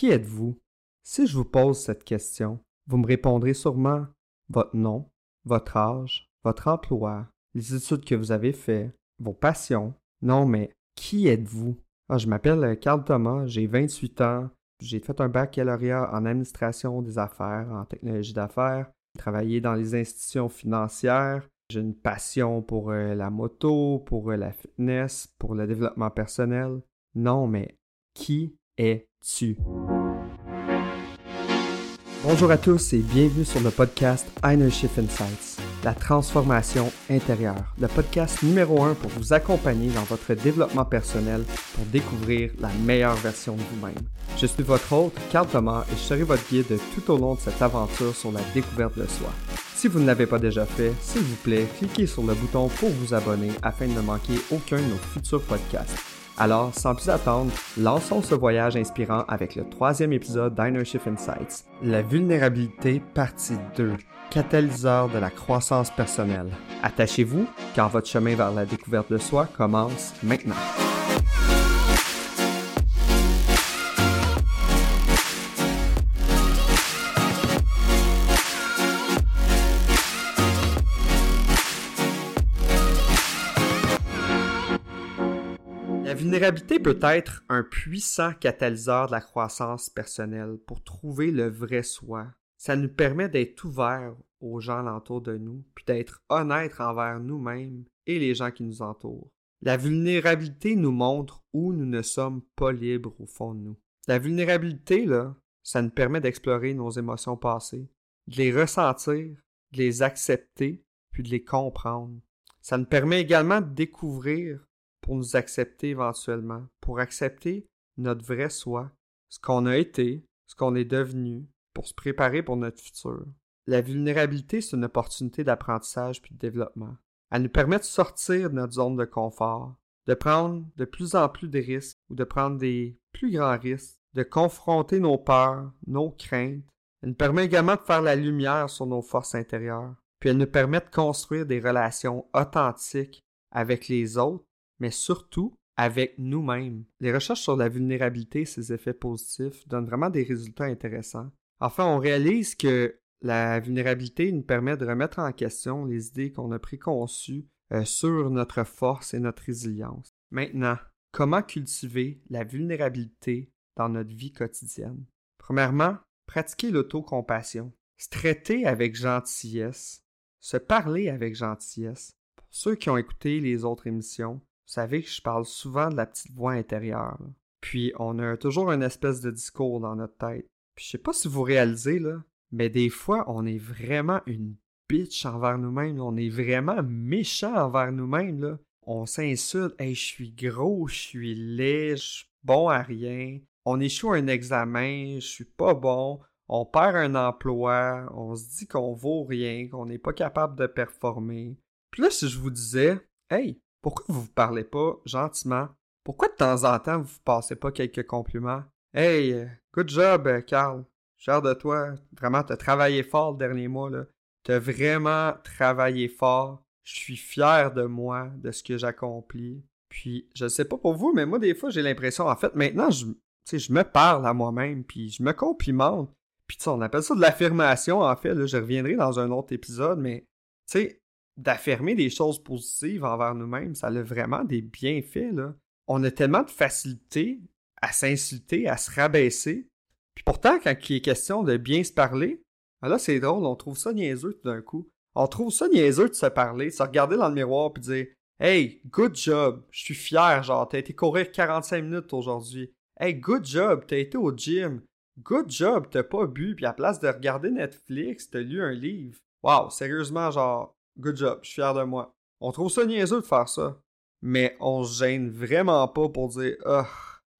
Qui êtes-vous? Si je vous pose cette question, vous me répondrez sûrement votre nom, votre âge, votre emploi, les études que vous avez faites, vos passions. Non, mais qui êtes-vous? Ah, je m'appelle Carl Thomas, j'ai 28 ans, j'ai fait un baccalauréat en administration des affaires, en technologie d'affaires, travaillé dans les institutions financières. J'ai une passion pour euh, la moto, pour euh, la fitness, pour le développement personnel. Non, mais qui es-tu? Bonjour à tous et bienvenue sur le podcast Shift Insights, la transformation intérieure, le podcast numéro un pour vous accompagner dans votre développement personnel pour découvrir la meilleure version de vous-même. Je suis votre hôte, Carl Thomas, et je serai votre guide tout au long de cette aventure sur la découverte de soi. Si vous ne l'avez pas déjà fait, s'il vous plaît, cliquez sur le bouton pour vous abonner afin de ne manquer aucun de nos futurs podcasts. Alors, sans plus attendre, lançons ce voyage inspirant avec le troisième épisode d'Inership Insights, la vulnérabilité partie 2, catalyseur de la croissance personnelle. Attachez-vous, car votre chemin vers la découverte de soi commence maintenant. Vulnérabilité peut être un puissant catalyseur de la croissance personnelle pour trouver le vrai soi. Ça nous permet d'être ouverts aux gens alentour de nous, puis d'être honnêtes envers nous-mêmes et les gens qui nous entourent. La vulnérabilité nous montre où nous ne sommes pas libres au fond de nous. La vulnérabilité, là, ça nous permet d'explorer nos émotions passées, de les ressentir, de les accepter, puis de les comprendre. Ça nous permet également de découvrir pour nous accepter éventuellement, pour accepter notre vrai soi, ce qu'on a été, ce qu'on est devenu, pour se préparer pour notre futur. La vulnérabilité, c'est une opportunité d'apprentissage puis de développement. Elle nous permet de sortir de notre zone de confort, de prendre de plus en plus de risques ou de prendre des plus grands risques, de confronter nos peurs, nos craintes. Elle nous permet également de faire la lumière sur nos forces intérieures. Puis elle nous permet de construire des relations authentiques avec les autres mais surtout avec nous-mêmes. Les recherches sur la vulnérabilité et ses effets positifs donnent vraiment des résultats intéressants. Enfin, on réalise que la vulnérabilité nous permet de remettre en question les idées qu'on a préconçues euh, sur notre force et notre résilience. Maintenant, comment cultiver la vulnérabilité dans notre vie quotidienne? Premièrement, pratiquer l'autocompassion, se traiter avec gentillesse, se parler avec gentillesse. Pour ceux qui ont écouté les autres émissions, vous savez que je parle souvent de la petite voix intérieure. Puis on a toujours une espèce de discours dans notre tête. Puis je sais pas si vous réalisez, là, mais des fois, on est vraiment une bitch envers nous-mêmes. On est vraiment méchant envers nous-mêmes. Là. On s'insulte. Hey, je suis gros, je suis laid, je suis bon à rien. On échoue un examen, je suis pas bon. On perd un emploi, on se dit qu'on vaut rien, qu'on n'est pas capable de performer. Puis là, si je vous disais, hey, pourquoi vous ne parlez pas gentiment? Pourquoi de temps en temps vous ne passez pas quelques compliments? Hey, good job, Carl. Cher de toi. Vraiment, t'as travaillé fort le dernier mois, là. T'as vraiment travaillé fort. Je suis fier de moi, de ce que j'accomplis. Puis, je sais pas pour vous, mais moi, des fois, j'ai l'impression, en fait, maintenant, je, je me parle à moi-même, puis je me complimente. Puis, on appelle ça de l'affirmation, en fait. Je reviendrai dans un autre épisode, mais, tu sais, d'affirmer des choses positives envers nous-mêmes, ça a vraiment des bienfaits. Là. On a tellement de facilité à s'insulter, à se rabaisser. Puis pourtant, quand il est question de bien se parler, ben là, c'est drôle, on trouve ça niaiseux tout d'un coup. On trouve ça niaiseux de se parler, de se regarder dans le miroir puis dire Hey, good job, je suis fier, genre, t'as été courir 45 minutes aujourd'hui. Hey, good job, t'as été au gym. Good job, t'as pas bu, puis à place de regarder Netflix, t'as lu un livre. Wow, sérieusement, genre, Good job, je suis fier de moi. On trouve ça niaiseux de faire ça. Mais on se gêne vraiment pas pour dire Ah,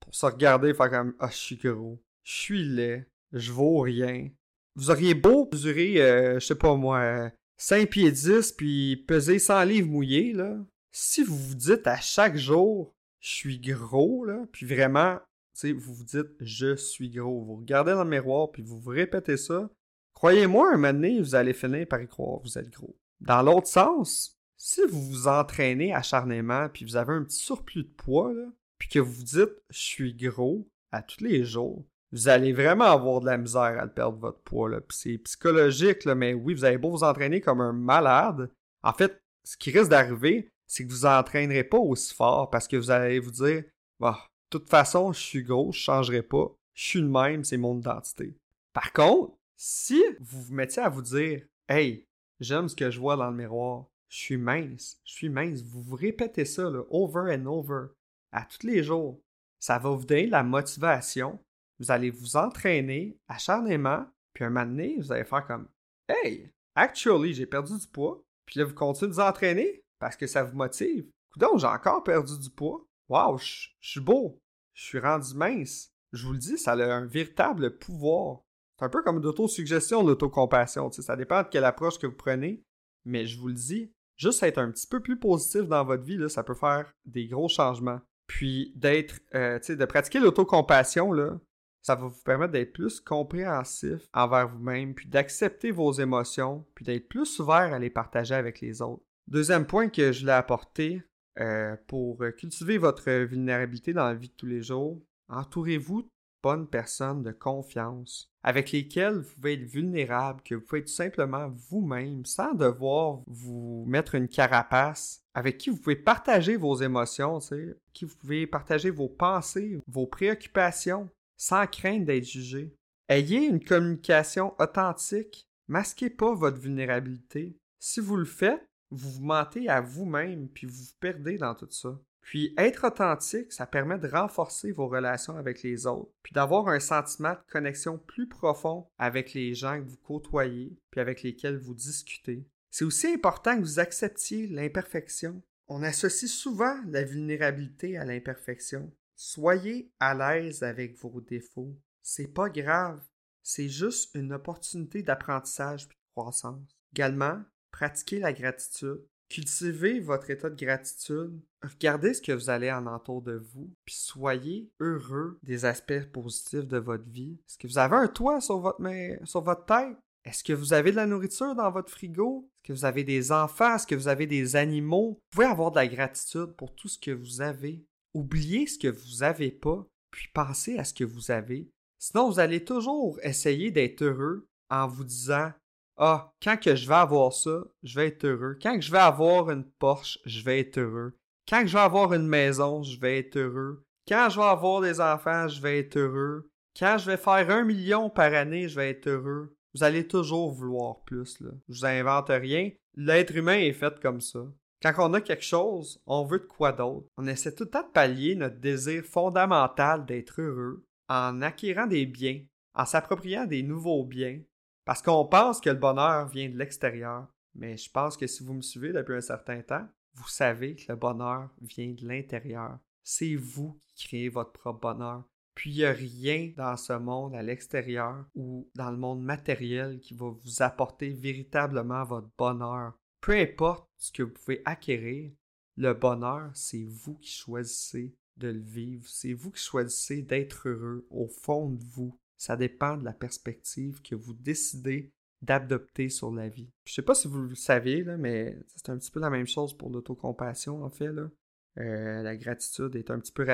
pour se regarder, faire comme Ah, je suis gros, je suis laid, je vaux rien. Vous auriez beau mesurer, euh, je sais pas moi, 5 pieds 10 puis peser 100 livres mouillés, là. Si vous vous dites à chaque jour je suis gros, là, puis vraiment, tu vous vous dites je suis gros, vous regardez dans le miroir puis vous vous répétez ça, croyez-moi, un moment donné, vous allez finir par y croire, vous êtes gros. Dans l'autre sens, si vous vous entraînez acharnement puis vous avez un petit surplus de poids, puis que vous vous dites je suis gros à tous les jours, vous allez vraiment avoir de la misère à perdre votre poids. Là. Puis c'est psychologique, mais oui, vous allez beau vous entraîner comme un malade. En fait, ce qui risque d'arriver, c'est que vous entraînerez pas aussi fort parce que vous allez vous dire bah, de toute façon, je suis gros, je changerai pas. Je suis le même, c'est mon identité. Par contre, si vous vous mettiez à vous dire Hey, j'aime ce que je vois dans le miroir, je suis mince, je suis mince, vous vous répétez ça là, over and over, à tous les jours, ça va vous donner la motivation. Vous allez vous entraîner acharnément, puis un moment donné, vous allez faire comme Hey, actually, j'ai perdu du poids. Puis là, vous continuez de vous entraîner parce que ça vous motive. Donc, j'ai encore perdu du poids. Waouh, je suis beau. Je suis rendu mince. Je vous le dis, ça a un véritable pouvoir. C'est un peu comme l'autosuggestion, l'autocompassion. Ça dépend de quelle approche que vous prenez. Mais je vous le dis, juste être un petit peu plus positif dans votre vie, là, ça peut faire des gros changements. Puis d'être, euh, de pratiquer l'autocompassion, là, ça va vous permettre d'être plus compréhensif envers vous-même, puis d'accepter vos émotions, puis d'être plus ouvert à les partager avec les autres. Deuxième point que je l'ai apporté euh, pour cultiver votre vulnérabilité dans la vie de tous les jours, entourez-vous bonnes personnes de confiance avec lesquelles vous pouvez être vulnérable, que vous pouvez être simplement vous-même sans devoir vous mettre une carapace, avec qui vous pouvez partager vos émotions, qui vous pouvez partager vos pensées, vos préoccupations, sans crainte d'être jugé. Ayez une communication authentique. Masquez pas votre vulnérabilité. Si vous le faites, vous vous mentez à vous-même, puis vous vous perdez dans tout ça. Puis être authentique, ça permet de renforcer vos relations avec les autres, puis d'avoir un sentiment de connexion plus profond avec les gens que vous côtoyez, puis avec lesquels vous discutez. C'est aussi important que vous acceptiez l'imperfection. On associe souvent la vulnérabilité à l'imperfection. Soyez à l'aise avec vos défauts. C'est pas grave. C'est juste une opportunité d'apprentissage et de croissance. Également, pratiquez la gratitude. Cultivez votre état de gratitude. Regardez ce que vous allez en entour de vous, puis soyez heureux des aspects positifs de votre vie. Est-ce que vous avez un toit sur votre, sur votre tête? Est-ce que vous avez de la nourriture dans votre frigo? Est-ce que vous avez des enfants? Est-ce que vous avez des animaux? Vous pouvez avoir de la gratitude pour tout ce que vous avez. Oubliez ce que vous n'avez pas, puis pensez à ce que vous avez. Sinon, vous allez toujours essayer d'être heureux en vous disant Ah, quand que je vais avoir ça, je vais être heureux. Quand que je vais avoir une Porsche, je vais être heureux. Quand que je vais avoir une maison, je vais être heureux. Quand je vais avoir des enfants, je vais être heureux. Quand je vais faire un million par année, je vais être heureux. Vous allez toujours vouloir plus. Là. Je vous invente rien. L'être humain est fait comme ça. Quand on a quelque chose, on veut de quoi d'autre. On essaie tout le temps de pallier notre désir fondamental d'être heureux en acquérant des biens, en s'appropriant des nouveaux biens, parce qu'on pense que le bonheur vient de l'extérieur. Mais je pense que si vous me suivez depuis un certain temps, vous savez que le bonheur vient de l'intérieur. C'est vous qui créez votre propre bonheur. Puis il n'y a rien dans ce monde à l'extérieur ou dans le monde matériel qui va vous apporter véritablement votre bonheur. Peu importe ce que vous pouvez acquérir, le bonheur, c'est vous qui choisissez de le vivre. C'est vous qui choisissez d'être heureux au fond de vous. Ça dépend de la perspective que vous décidez d'adopter sur la vie. Je sais pas si vous le savez, là, mais c'est un petit peu la même chose pour l'autocompassion, en fait. Là. Euh, la gratitude est un petit peu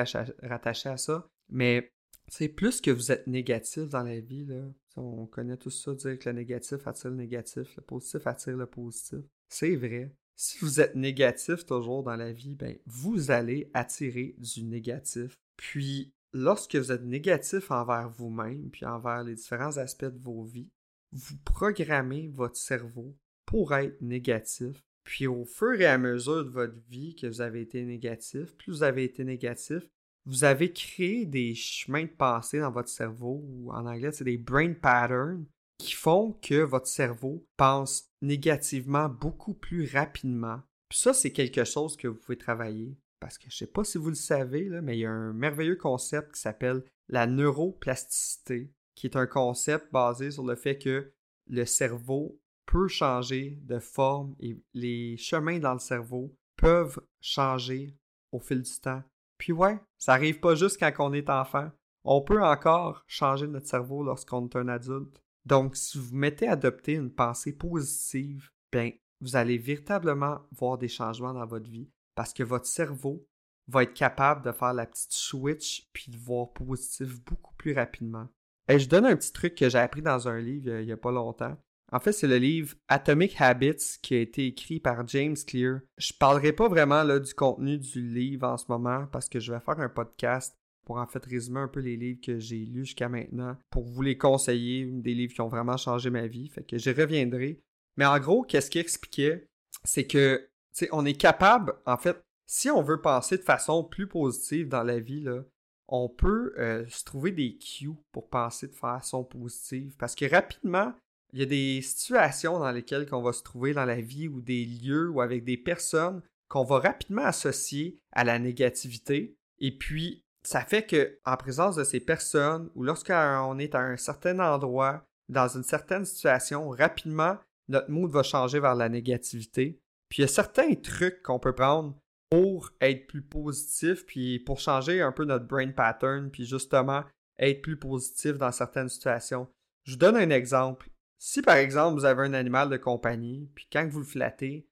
rattachée à ça. Mais c'est plus que vous êtes négatif dans la vie. Là. On connaît tout ça, dire que le négatif attire le négatif, le positif attire le positif. C'est vrai. Si vous êtes négatif toujours dans la vie, ben, vous allez attirer du négatif. Puis, lorsque vous êtes négatif envers vous-même, puis envers les différents aspects de vos vies, vous programmez votre cerveau pour être négatif. Puis, au fur et à mesure de votre vie que vous avez été négatif, plus vous avez été négatif, vous avez créé des chemins de pensée dans votre cerveau, ou en anglais, c'est des brain patterns, qui font que votre cerveau pense négativement beaucoup plus rapidement. Puis ça, c'est quelque chose que vous pouvez travailler. Parce que je ne sais pas si vous le savez, mais il y a un merveilleux concept qui s'appelle la neuroplasticité, qui est un concept basé sur le fait que le cerveau peut changer de forme et les chemins dans le cerveau peuvent changer au fil du temps. Puis ouais, ça arrive pas juste quand on est enfant. On peut encore changer notre cerveau lorsqu'on est un adulte. Donc, si vous mettez à adopter une pensée positive, bien, vous allez véritablement voir des changements dans votre vie parce que votre cerveau va être capable de faire la petite switch puis de voir positif beaucoup plus rapidement. Et je donne un petit truc que j'ai appris dans un livre il n'y a pas longtemps. En fait, c'est le livre Atomic Habits qui a été écrit par James Clear. Je parlerai pas vraiment là, du contenu du livre en ce moment parce que je vais faire un podcast pour en fait résumer un peu les livres que j'ai lus jusqu'à maintenant pour vous les conseiller, des livres qui ont vraiment changé ma vie. Fait que j'y reviendrai. Mais en gros, qu'est-ce qu'il expliquait? C'est que, on est capable, en fait, si on veut penser de façon plus positive dans la vie, on peut euh, se trouver des cues pour penser de façon positive. Parce que rapidement, il y a des situations dans lesquelles on va se trouver dans la vie ou des lieux ou avec des personnes qu'on va rapidement associer à la négativité. Et puis, ça fait que en présence de ces personnes ou lorsqu'on est à un certain endroit, dans une certaine situation, rapidement, notre mood va changer vers la négativité. Puis il y a certains trucs qu'on peut prendre pour être plus positif, puis pour changer un peu notre brain pattern, puis justement être plus positif dans certaines situations. Je vous donne un exemple. Si par exemple vous avez un animal de compagnie, puis quand vous le flattez,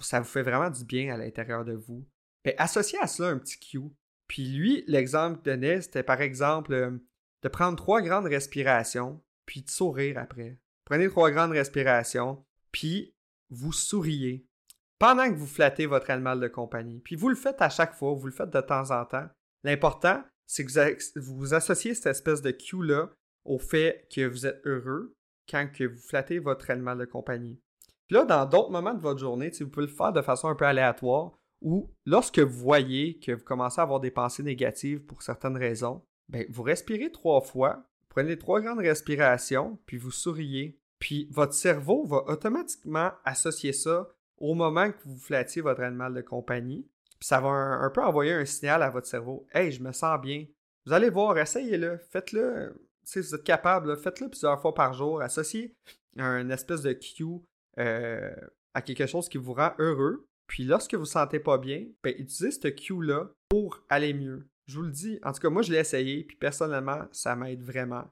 ça vous fait vraiment du bien à l'intérieur de vous, bien, associez à cela un petit cue. Puis lui, l'exemple qu'il donnait, c'était par exemple euh, de prendre trois grandes respirations, puis de sourire après. Prenez trois grandes respirations, puis vous souriez pendant que vous flattez votre animal de compagnie. Puis vous le faites à chaque fois, vous le faites de temps en temps. L'important, c'est que vous, associez cette espèce de cue-là au fait que vous êtes heureux quand que vous flattez votre animal de compagnie. Puis là, dans d'autres moments de votre journée, vous pouvez le faire de façon un peu aléatoire ou lorsque vous voyez que vous commencez à avoir des pensées négatives pour certaines raisons, ben, vous respirez trois fois, prenez trois grandes respirations, puis vous souriez. Puis votre cerveau va automatiquement associer ça au moment que vous flattiez votre animal de compagnie. Puis ça va un, peu envoyer un signal à votre cerveau. Hey, je me sens bien. Vous allez voir, essayez-le, faites-le. Si vous êtes capable, faites-le plusieurs fois par jour. Associez un espèce de cue euh, à quelque chose qui vous rend heureux. Puis lorsque vous ne sentez pas bien, ben, utilisez ce cue-là pour aller mieux. Je vous le dis, en tout cas, moi je l'ai essayé, puis personnellement, ça m'aide vraiment.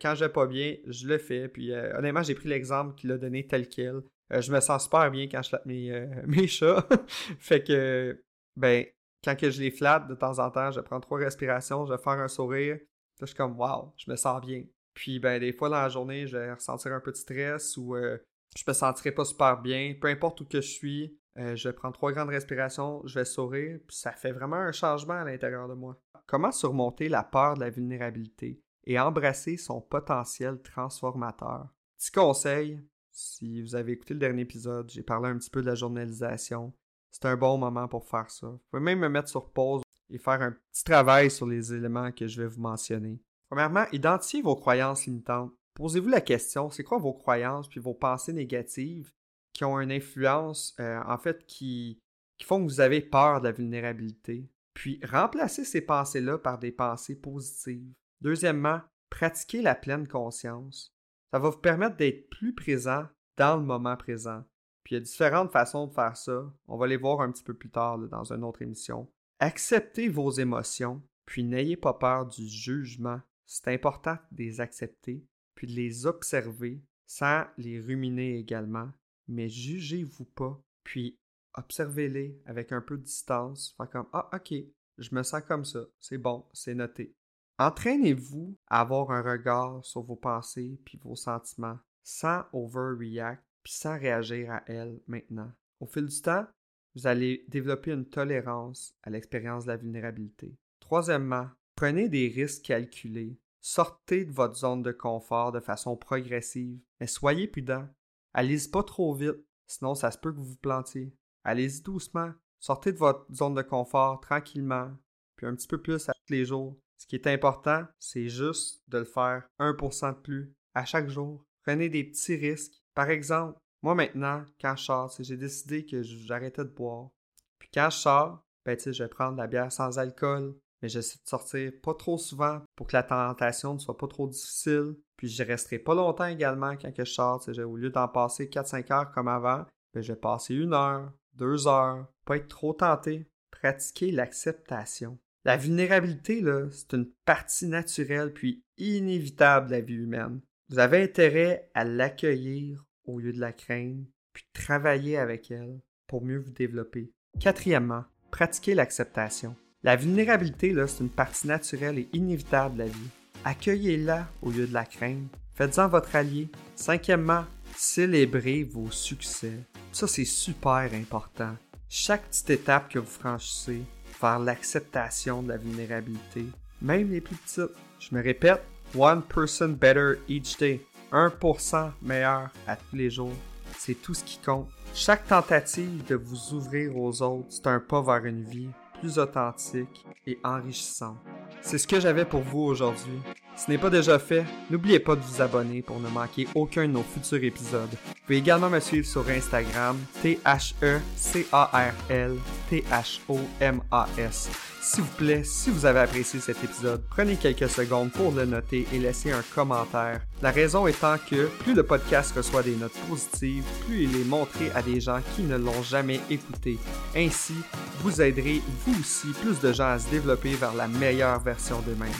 Quand je vais pas bien, je le fais. Puis euh, honnêtement, j'ai pris l'exemple qu'il a donné tel quel. Euh, je me sens super bien quand je flatte mes, euh, chats. fait que, ben, quand je les flatte de temps en temps, je prends trois respirations, je vais faire un sourire. Je suis comme, wow, je me sens bien. Puis, ben, des fois dans la journée, je vais ressentir un peu de stress ou euh, je me sentirai pas super bien. Peu importe où que je suis, je prendre trois grandes respirations, je vais sourire, puis ça fait vraiment un changement à l'intérieur de moi. Comment surmonter la peur de la vulnérabilité et embrasser son potentiel transformateur? Petit conseil, si vous avez écouté le dernier épisode, j'ai parlé un petit peu de la journalisation. C'est un bon moment pour faire ça. Vous pouvez même me mettre sur pause et faire un petit travail sur les éléments que je vais vous mentionner. Premièrement, identifiez vos croyances limitantes. Posez-vous la question, c'est quoi vos croyances puis vos pensées négatives qui ont une influence, euh, en fait, qui, qui font que vous avez peur de la vulnérabilité? Puis remplacez ces pensées-là par des pensées positives. Deuxièmement, pratiquez la pleine conscience. Ça va vous permettre d'être plus présent dans le moment présent. Puis il y a différentes façons de faire ça. On va les voir un petit peu plus tard dans une autre émission. Acceptez vos émotions, puis n'ayez pas peur du jugement. C'est important de les accepter, puis de les observer sans les ruminer également. Mais jugez-vous pas, puis observez-les avec un peu de distance. Faire comme Ah, ok, je me sens comme ça, c'est bon, c'est noté. Entraînez-vous à avoir un regard sur vos pensées puis vos sentiments sans overreact puis sans réagir à elles maintenant. Au fil du temps, vous allez développer une tolérance à l'expérience de la vulnérabilité. Troisièmement, prenez des risques calculés. Sortez de votre zone de confort de façon progressive, mais soyez prudent. Allez-y pas trop vite, sinon ça se peut que vous vous plantiez. Allez-y doucement. Sortez de votre zone de confort tranquillement, puis un petit peu plus à tous les jours. Ce qui est important, c'est juste de le faire 1% de plus à chaque jour. Prenez des petits risques. Par exemple, moi maintenant, quand je sors, j'ai décidé que j'arrêtais de boire. Puis quand je sors, ben, je vais prendre la bière sans alcool, mais j'essaie de sortir pas trop souvent pour que la tentation ne soit pas trop difficile. Puis je resterai pas longtemps également quand je sors. Au lieu d'en passer 4-5 heures comme avant, ben, je vais passer une heure, deux heures, pas être trop tenté. Pratiquer l'acceptation. La vulnérabilité, c'est une partie naturelle puis inévitable de la vie humaine. Vous avez intérêt à l'accueillir au lieu de la craindre, puis travailler avec elle pour mieux vous développer. Quatrièmement, pratiquer l'acceptation. La vulnérabilité, c'est une partie naturelle et inévitable de la vie. Accueillez-la au lieu de la craindre. Faites-en votre allié. Cinquièmement, célébrez vos succès. Ça, c'est super important. Chaque petite étape que vous franchissez vers l'acceptation de la vulnérabilité, même les plus petites. Je me répète, one person better each day. 1% meilleur à tous les jours. C'est tout ce qui compte. Chaque tentative de vous ouvrir aux autres, c'est un pas vers une vie plus authentique et enrichissante. C'est ce que j'avais pour vous aujourd'hui. Ce n'est pas déjà fait, n'oubliez pas de vous abonner pour ne manquer aucun de nos futurs épisodes. Vous pouvez également me suivre sur Instagram, T-H-E-C-A-R-L-T-H-O-M-A-S. S'il vous plaît, si vous avez apprécié cet épisode, prenez quelques secondes pour le noter et laisser un commentaire. La raison étant que plus le podcast reçoit des notes positives, plus il est montré à des gens qui ne l'ont jamais écouté. Ainsi, vous aiderez vous aussi plus de gens à se développer vers la meilleure version d'eux-mêmes.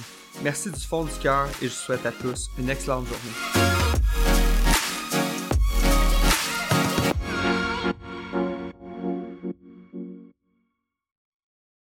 Merci du fond du cœur et je souhaite à tous une excellente journée.